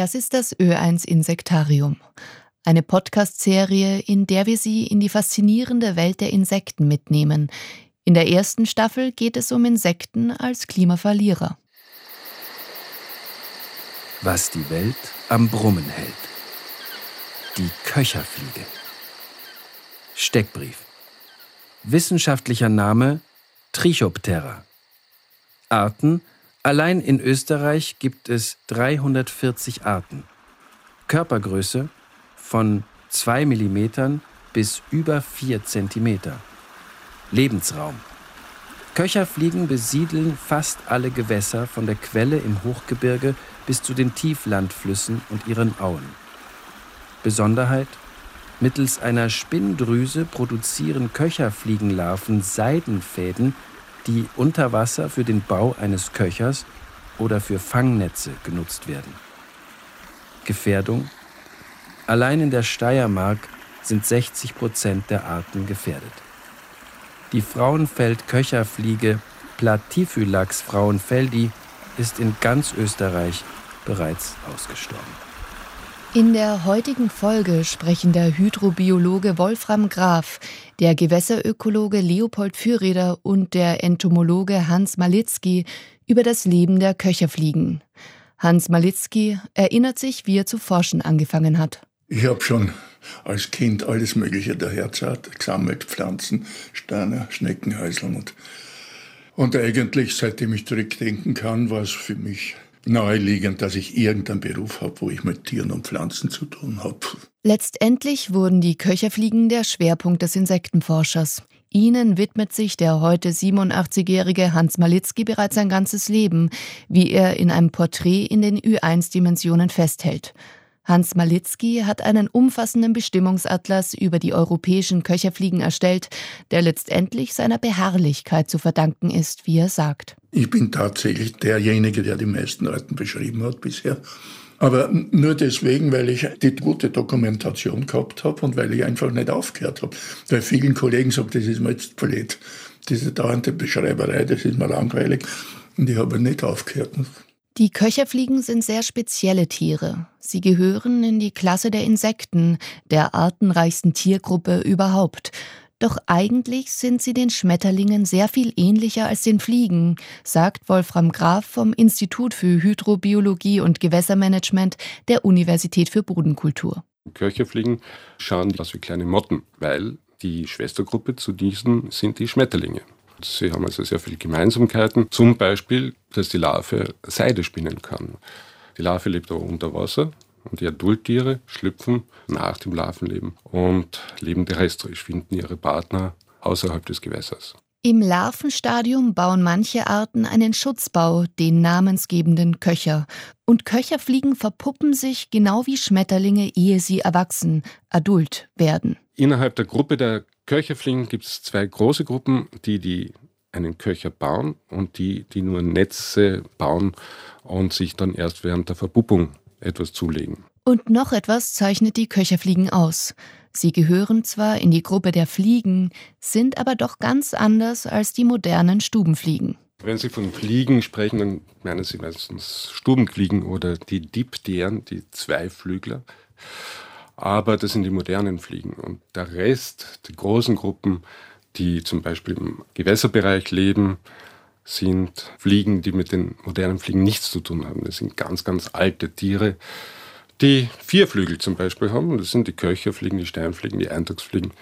Das ist das Ö1 Insektarium. Eine Podcast-Serie, in der wir Sie in die faszinierende Welt der Insekten mitnehmen. In der ersten Staffel geht es um Insekten als Klimaverlierer. Was die Welt am Brummen hält. Die Köcherfliege. Steckbrief. Wissenschaftlicher Name Trichoptera. Arten Allein in Österreich gibt es 340 Arten. Körpergröße von 2 mm bis über 4 cm. Lebensraum. Köcherfliegen besiedeln fast alle Gewässer von der Quelle im Hochgebirge bis zu den Tieflandflüssen und ihren Auen. Besonderheit? Mittels einer Spinndrüse produzieren Köcherfliegenlarven Seidenfäden, die unter Wasser für den Bau eines Köchers oder für Fangnetze genutzt werden. Gefährdung? Allein in der Steiermark sind 60 Prozent der Arten gefährdet. Die Frauenfeld-Köcherfliege Platyphylax frauenfeldi ist in ganz Österreich bereits ausgestorben. In der heutigen Folge sprechen der Hydrobiologe Wolfram Graf, der Gewässerökologe Leopold Fürreder und der Entomologe Hans Malitzky über das Leben der Köcherfliegen. Hans Malitzky erinnert sich, wie er zu forschen angefangen hat. Ich habe schon als Kind alles Mögliche der Herzart gesammelt, Pflanzen, Steine, Schneckenhäuseln und, und eigentlich, seitdem ich zurückdenken kann, war es für mich naheliegend, dass ich irgendeinen Beruf habe, wo ich mit Tieren und Pflanzen zu tun habe. Letztendlich wurden die Köcherfliegen der Schwerpunkt des Insektenforschers. Ihnen widmet sich der heute 87-jährige Hans Malitzky bereits sein ganzes Leben, wie er in einem Porträt in den Ü1-Dimensionen festhält. Hans Malitzky hat einen umfassenden Bestimmungsatlas über die europäischen Köcherfliegen erstellt, der letztendlich seiner Beharrlichkeit zu verdanken ist, wie er sagt. Ich bin tatsächlich derjenige, der die meisten Arten beschrieben hat bisher. Aber nur deswegen, weil ich die gute Dokumentation gehabt habe und weil ich einfach nicht aufgehört habe. Bei vielen Kollegen sagt, das ist mir jetzt verletzt. Diese dauernde Beschreiberei, das ist mir langweilig. Und ich habe nicht aufgehört. Die Köcherfliegen sind sehr spezielle Tiere. Sie gehören in die Klasse der Insekten, der artenreichsten Tiergruppe überhaupt. Doch eigentlich sind sie den Schmetterlingen sehr viel ähnlicher als den Fliegen, sagt Wolfram Graf vom Institut für Hydrobiologie und Gewässermanagement der Universität für Bodenkultur. Köcherfliegen schauen aus wie kleine Motten, weil die Schwestergruppe zu diesen sind die Schmetterlinge. Sie haben also sehr viele Gemeinsamkeiten. Zum Beispiel, dass die Larve Seide spinnen kann. Die Larve lebt aber unter Wasser und die Adulttiere schlüpfen nach dem Larvenleben und leben terrestrisch, finden ihre Partner außerhalb des Gewässers. Im Larvenstadium bauen manche Arten einen Schutzbau, den namensgebenden Köcher. Und Köcherfliegen verpuppen sich genau wie Schmetterlinge, ehe sie erwachsen, adult werden. Innerhalb der Gruppe der Köcherfliegen gibt es zwei große Gruppen, die, die einen Köcher bauen und die, die nur Netze bauen und sich dann erst während der Verpuppung etwas zulegen. Und noch etwas zeichnet die Köcherfliegen aus. Sie gehören zwar in die Gruppe der Fliegen, sind aber doch ganz anders als die modernen Stubenfliegen. Wenn Sie von Fliegen sprechen, dann meinen Sie meistens Stubenfliegen oder die Dipteren, die Zweiflügler aber das sind die modernen Fliegen. Und der Rest, die großen Gruppen, die zum Beispiel im Gewässerbereich leben, sind Fliegen, die mit den modernen Fliegen nichts zu tun haben. Das sind ganz, ganz alte Tiere, die vier Flügel zum Beispiel haben. Das sind die Köcherfliegen, die Steinfliegen, die Eintagsfliegen.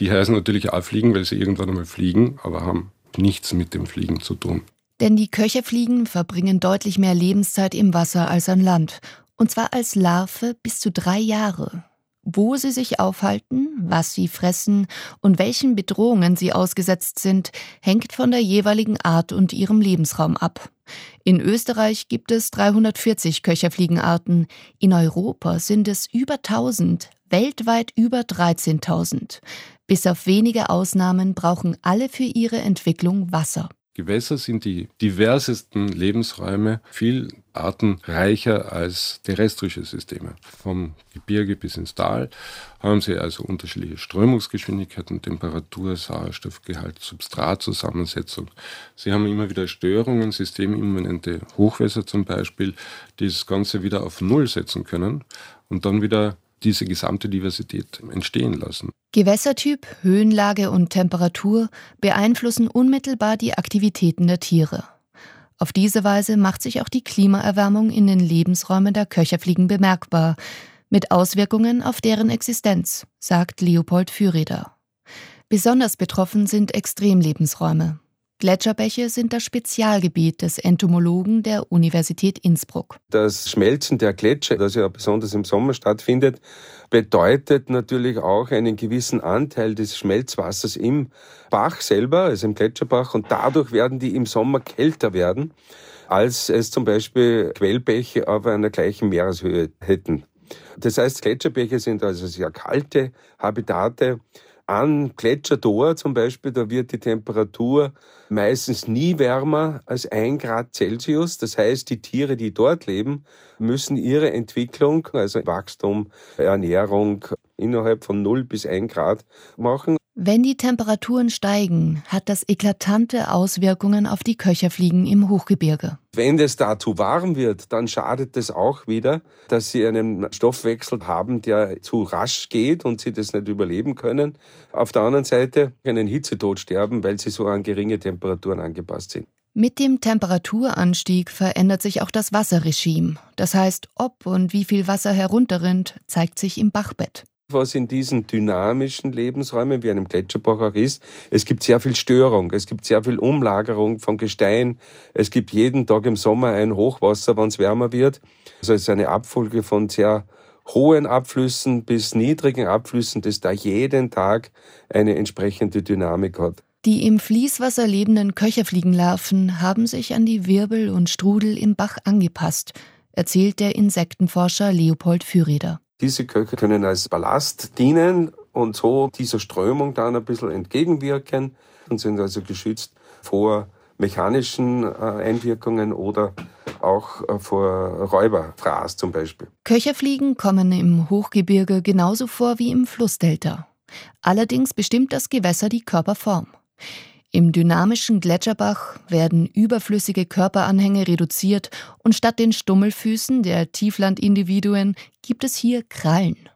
Die heißen natürlich auch Fliegen, weil sie irgendwann einmal fliegen, aber haben nichts mit dem Fliegen zu tun. Denn die Köcherfliegen verbringen deutlich mehr Lebenszeit im Wasser als an Land. Und zwar als Larve bis zu drei Jahre. Wo sie sich aufhalten, was sie fressen und welchen Bedrohungen sie ausgesetzt sind, hängt von der jeweiligen Art und ihrem Lebensraum ab. In Österreich gibt es 340 Köcherfliegenarten, in Europa sind es über 1000, weltweit über 13.000. Bis auf wenige Ausnahmen brauchen alle für ihre Entwicklung Wasser. Gewässer sind die diversesten Lebensräume, viel artenreicher als terrestrische Systeme. Vom Gebirge bis ins Tal haben sie also unterschiedliche Strömungsgeschwindigkeiten, Temperatur, Sauerstoffgehalt, Substratzusammensetzung. Sie haben immer wieder Störungen, systemimmanente Hochwässer zum Beispiel, die das Ganze wieder auf Null setzen können und dann wieder diese gesamte Diversität entstehen lassen. Gewässertyp, Höhenlage und Temperatur beeinflussen unmittelbar die Aktivitäten der Tiere. Auf diese Weise macht sich auch die Klimaerwärmung in den Lebensräumen der Köcherfliegen bemerkbar, mit Auswirkungen auf deren Existenz, sagt Leopold Füreder. Besonders betroffen sind Extremlebensräume. Gletscherbäche sind das Spezialgebiet des Entomologen der Universität Innsbruck. Das Schmelzen der Gletscher, das ja besonders im Sommer stattfindet, bedeutet natürlich auch einen gewissen Anteil des Schmelzwassers im Bach selber, also im Gletscherbach, und dadurch werden die im Sommer kälter werden, als es zum Beispiel Quellbäche auf einer gleichen Meereshöhe hätten. Das heißt, Gletscherbäche sind also sehr kalte Habitate, an Gletschertor zum Beispiel, da wird die Temperatur meistens nie wärmer als ein Grad Celsius. Das heißt, die Tiere, die dort leben, müssen ihre Entwicklung, also Wachstum, Ernährung innerhalb von 0 bis 1 Grad machen. Wenn die Temperaturen steigen, hat das eklatante Auswirkungen auf die Köcherfliegen im Hochgebirge. Wenn es da zu warm wird, dann schadet es auch wieder, dass sie einen Stoffwechsel haben, der zu rasch geht und sie das nicht überleben können. Auf der anderen Seite können Hitzetod sterben, weil sie so an geringe Temperaturen angepasst sind. Mit dem Temperaturanstieg verändert sich auch das Wasserregime. Das heißt, ob und wie viel Wasser herunterrinnt, zeigt sich im Bachbett was in diesen dynamischen Lebensräumen wie einem Gletscherbach auch ist. Es gibt sehr viel Störung, es gibt sehr viel Umlagerung von Gestein. Es gibt jeden Tag im Sommer ein Hochwasser, wenn es wärmer wird. Also es ist eine Abfolge von sehr hohen Abflüssen bis niedrigen Abflüssen, das da jeden Tag eine entsprechende Dynamik hat. Die im Fließwasser lebenden Köcherfliegenlarven haben sich an die Wirbel und Strudel im Bach angepasst, erzählt der Insektenforscher Leopold Füreder. Diese Köche können als Ballast dienen und so dieser Strömung dann ein bisschen entgegenwirken und sind also geschützt vor mechanischen äh, Einwirkungen oder auch äh, vor Räuberfraß zum Beispiel. Köcherfliegen kommen im Hochgebirge genauso vor wie im Flussdelta. Allerdings bestimmt das Gewässer die Körperform. Im dynamischen Gletscherbach werden überflüssige Körperanhänge reduziert und statt den Stummelfüßen der Tieflandindividuen gibt es hier Krallen.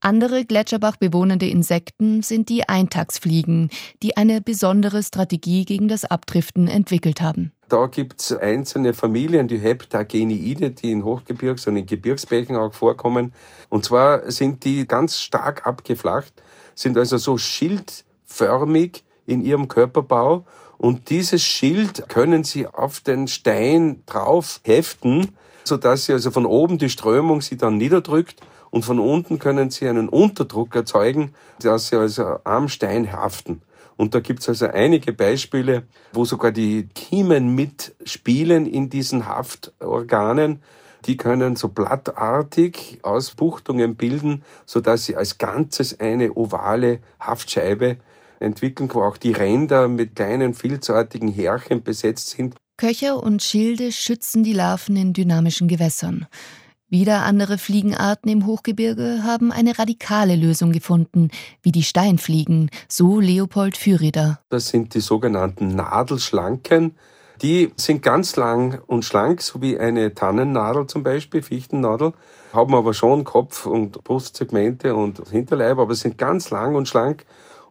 Andere Gletscherbach bewohnende Insekten sind die Eintagsfliegen, die eine besondere Strategie gegen das Abdriften entwickelt haben. Da gibt es einzelne Familien, die Heptageniide, die in Hochgebirgs- und in Gebirgsbächen auch vorkommen. Und zwar sind die ganz stark abgeflacht, sind also so schildförmig in ihrem Körperbau und dieses Schild können sie auf den Stein drauf heften, sodass sie also von oben die Strömung sie dann niederdrückt und von unten können sie einen Unterdruck erzeugen, dass sie also am Stein haften. Und da gibt's also einige Beispiele, wo sogar die Kiemen mitspielen in diesen Haftorganen. Die können so blattartig Ausbuchtungen bilden, sodass sie als Ganzes eine ovale Haftscheibe entwickeln, wo auch die Ränder mit kleinen filzartigen Härchen besetzt sind. Köcher und Schilde schützen die Larven in dynamischen Gewässern. Wieder andere Fliegenarten im Hochgebirge haben eine radikale Lösung gefunden, wie die Steinfliegen, so Leopold Füreder. Das sind die sogenannten Nadelschlanken. Die sind ganz lang und schlank, so wie eine Tannennadel zum Beispiel, Fichtennadel, haben aber schon Kopf- und Brustsegmente und Hinterleib, aber sind ganz lang und schlank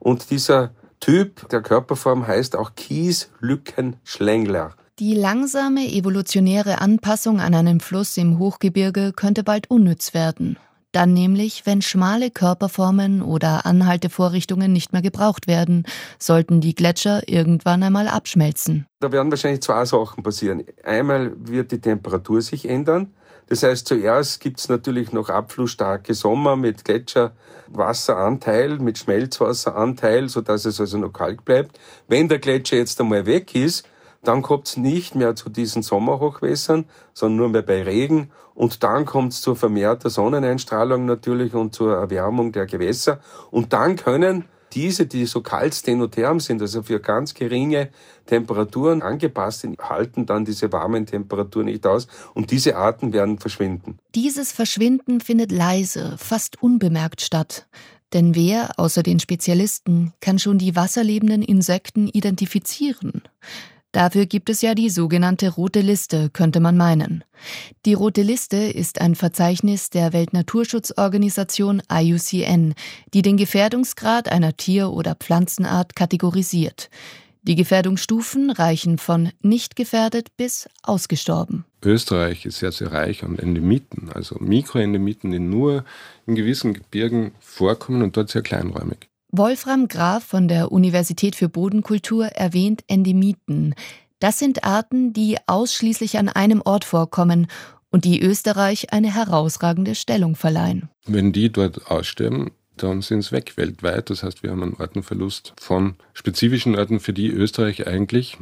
und dieser Typ der Körperform heißt auch Kieslückenschlängler. Die langsame evolutionäre Anpassung an einen Fluss im Hochgebirge könnte bald unnütz werden. Dann nämlich, wenn schmale Körperformen oder Anhaltevorrichtungen nicht mehr gebraucht werden, sollten die Gletscher irgendwann einmal abschmelzen. Da werden wahrscheinlich zwei Sachen passieren. Einmal wird die Temperatur sich ändern. Das heißt, zuerst gibt es natürlich noch abflussstarke Sommer mit Gletscherwasseranteil, mit Schmelzwasseranteil, sodass es also noch kalt bleibt. Wenn der Gletscher jetzt einmal weg ist, dann kommt es nicht mehr zu diesen Sommerhochwässern, sondern nur mehr bei Regen. Und dann kommt es zur vermehrter Sonneneinstrahlung natürlich und zur Erwärmung der Gewässer. Und dann können diese, die so kalt stenotherm sind, also für ganz geringe Temperaturen angepasst sind, halten dann diese warmen Temperaturen nicht aus und diese Arten werden verschwinden. Dieses Verschwinden findet leise, fast unbemerkt statt. Denn wer, außer den Spezialisten, kann schon die wasserlebenden Insekten identifizieren? Dafür gibt es ja die sogenannte Rote Liste, könnte man meinen. Die Rote Liste ist ein Verzeichnis der Weltnaturschutzorganisation IUCN, die den Gefährdungsgrad einer Tier- oder Pflanzenart kategorisiert. Die Gefährdungsstufen reichen von nicht gefährdet bis ausgestorben. Österreich ist sehr, sehr reich an Endemiten, also Mikroendemiten, die nur in gewissen Gebirgen vorkommen und dort sehr kleinräumig. Wolfram Graf von der Universität für Bodenkultur erwähnt Endemiten. Das sind Arten, die ausschließlich an einem Ort vorkommen und die Österreich eine herausragende Stellung verleihen. Wenn die dort aussterben, dann sind sie weg weltweit. Das heißt, wir haben einen Artenverlust von spezifischen Arten, für die Österreich eigentlich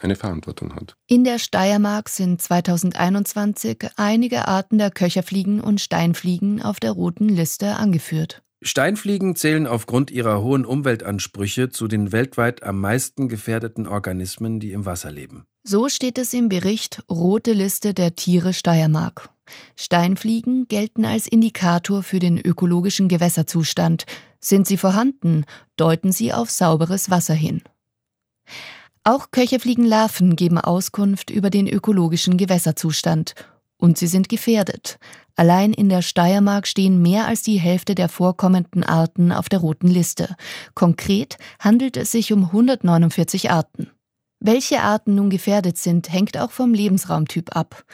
eine Verantwortung hat. In der Steiermark sind 2021 einige Arten der Köcherfliegen und Steinfliegen auf der roten Liste angeführt. Steinfliegen zählen aufgrund ihrer hohen Umweltansprüche zu den weltweit am meisten gefährdeten Organismen, die im Wasser leben. So steht es im Bericht Rote Liste der Tiere Steiermark. Steinfliegen gelten als Indikator für den ökologischen Gewässerzustand. Sind sie vorhanden, deuten sie auf sauberes Wasser hin. Auch Köcherfliegenlarven geben Auskunft über den ökologischen Gewässerzustand. Und sie sind gefährdet. Allein in der Steiermark stehen mehr als die Hälfte der vorkommenden Arten auf der roten Liste. Konkret handelt es sich um 149 Arten. Welche Arten nun gefährdet sind, hängt auch vom Lebensraumtyp ab.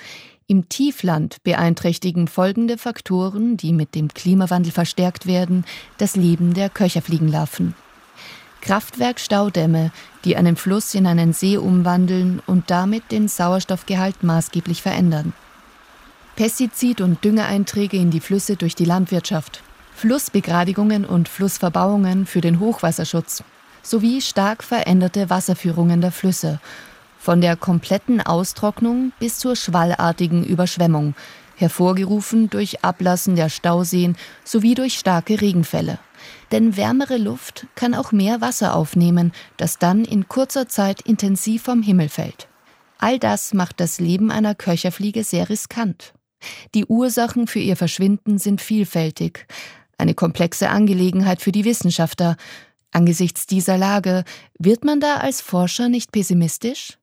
Im Tiefland beeinträchtigen folgende Faktoren, die mit dem Klimawandel verstärkt werden, das Leben der Köcherfliegenlarven. Kraftwerkstaudämme, die einen Fluss in einen See umwandeln und damit den Sauerstoffgehalt maßgeblich verändern. Pestizid- und Düngeeinträge in die Flüsse durch die Landwirtschaft, Flussbegradigungen und Flussverbauungen für den Hochwasserschutz sowie stark veränderte Wasserführungen der Flüsse, von der kompletten Austrocknung bis zur schwallartigen Überschwemmung, hervorgerufen durch Ablassen der Stauseen sowie durch starke Regenfälle. Denn wärmere Luft kann auch mehr Wasser aufnehmen, das dann in kurzer Zeit intensiv vom Himmel fällt. All das macht das Leben einer Köcherfliege sehr riskant. Die Ursachen für ihr Verschwinden sind vielfältig, eine komplexe Angelegenheit für die Wissenschaftler. Angesichts dieser Lage wird man da als Forscher nicht pessimistisch?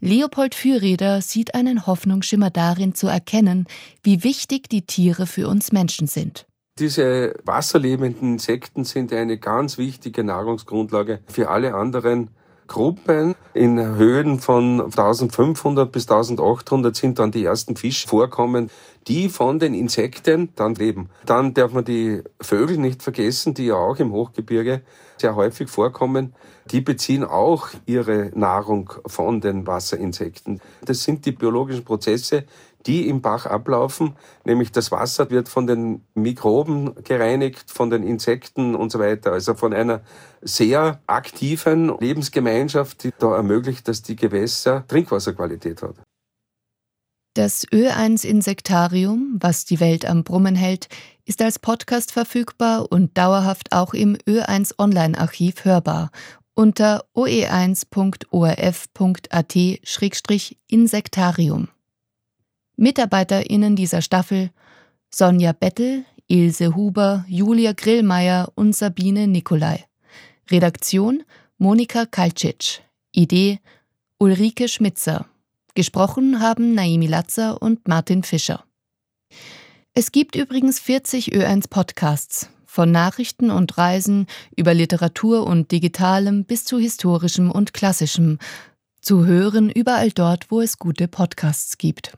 Leopold Fürreder sieht einen Hoffnungsschimmer darin zu erkennen, wie wichtig die Tiere für uns Menschen sind. Diese wasserlebenden Insekten sind eine ganz wichtige Nahrungsgrundlage für alle anderen Gruppen. In Höhen von 1500 bis 1800 sind dann die ersten Fischvorkommen, die von den Insekten dann leben. Dann darf man die Vögel nicht vergessen, die ja auch im Hochgebirge sehr häufig vorkommen. Die beziehen auch ihre Nahrung von den Wasserinsekten. Das sind die biologischen Prozesse, die im Bach ablaufen, nämlich das Wasser wird von den Mikroben gereinigt, von den Insekten und so weiter. Also von einer sehr aktiven Lebensgemeinschaft, die da ermöglicht, dass die Gewässer Trinkwasserqualität hat. Das Ö1 Insektarium, was die Welt am Brummen hält, ist als Podcast verfügbar und dauerhaft auch im Ö1 Online-Archiv hörbar unter oe1.orf.at-insektarium. MitarbeiterInnen dieser Staffel Sonja Bettel, Ilse Huber, Julia Grillmeier und Sabine Nikolai. Redaktion Monika Kalcic. Idee Ulrike Schmitzer. Gesprochen haben Naimi Latzer und Martin Fischer. Es gibt übrigens 40 Ö1 Podcasts, von Nachrichten und Reisen über Literatur und Digitalem bis zu historischem und klassischem, zu hören überall dort, wo es gute Podcasts gibt.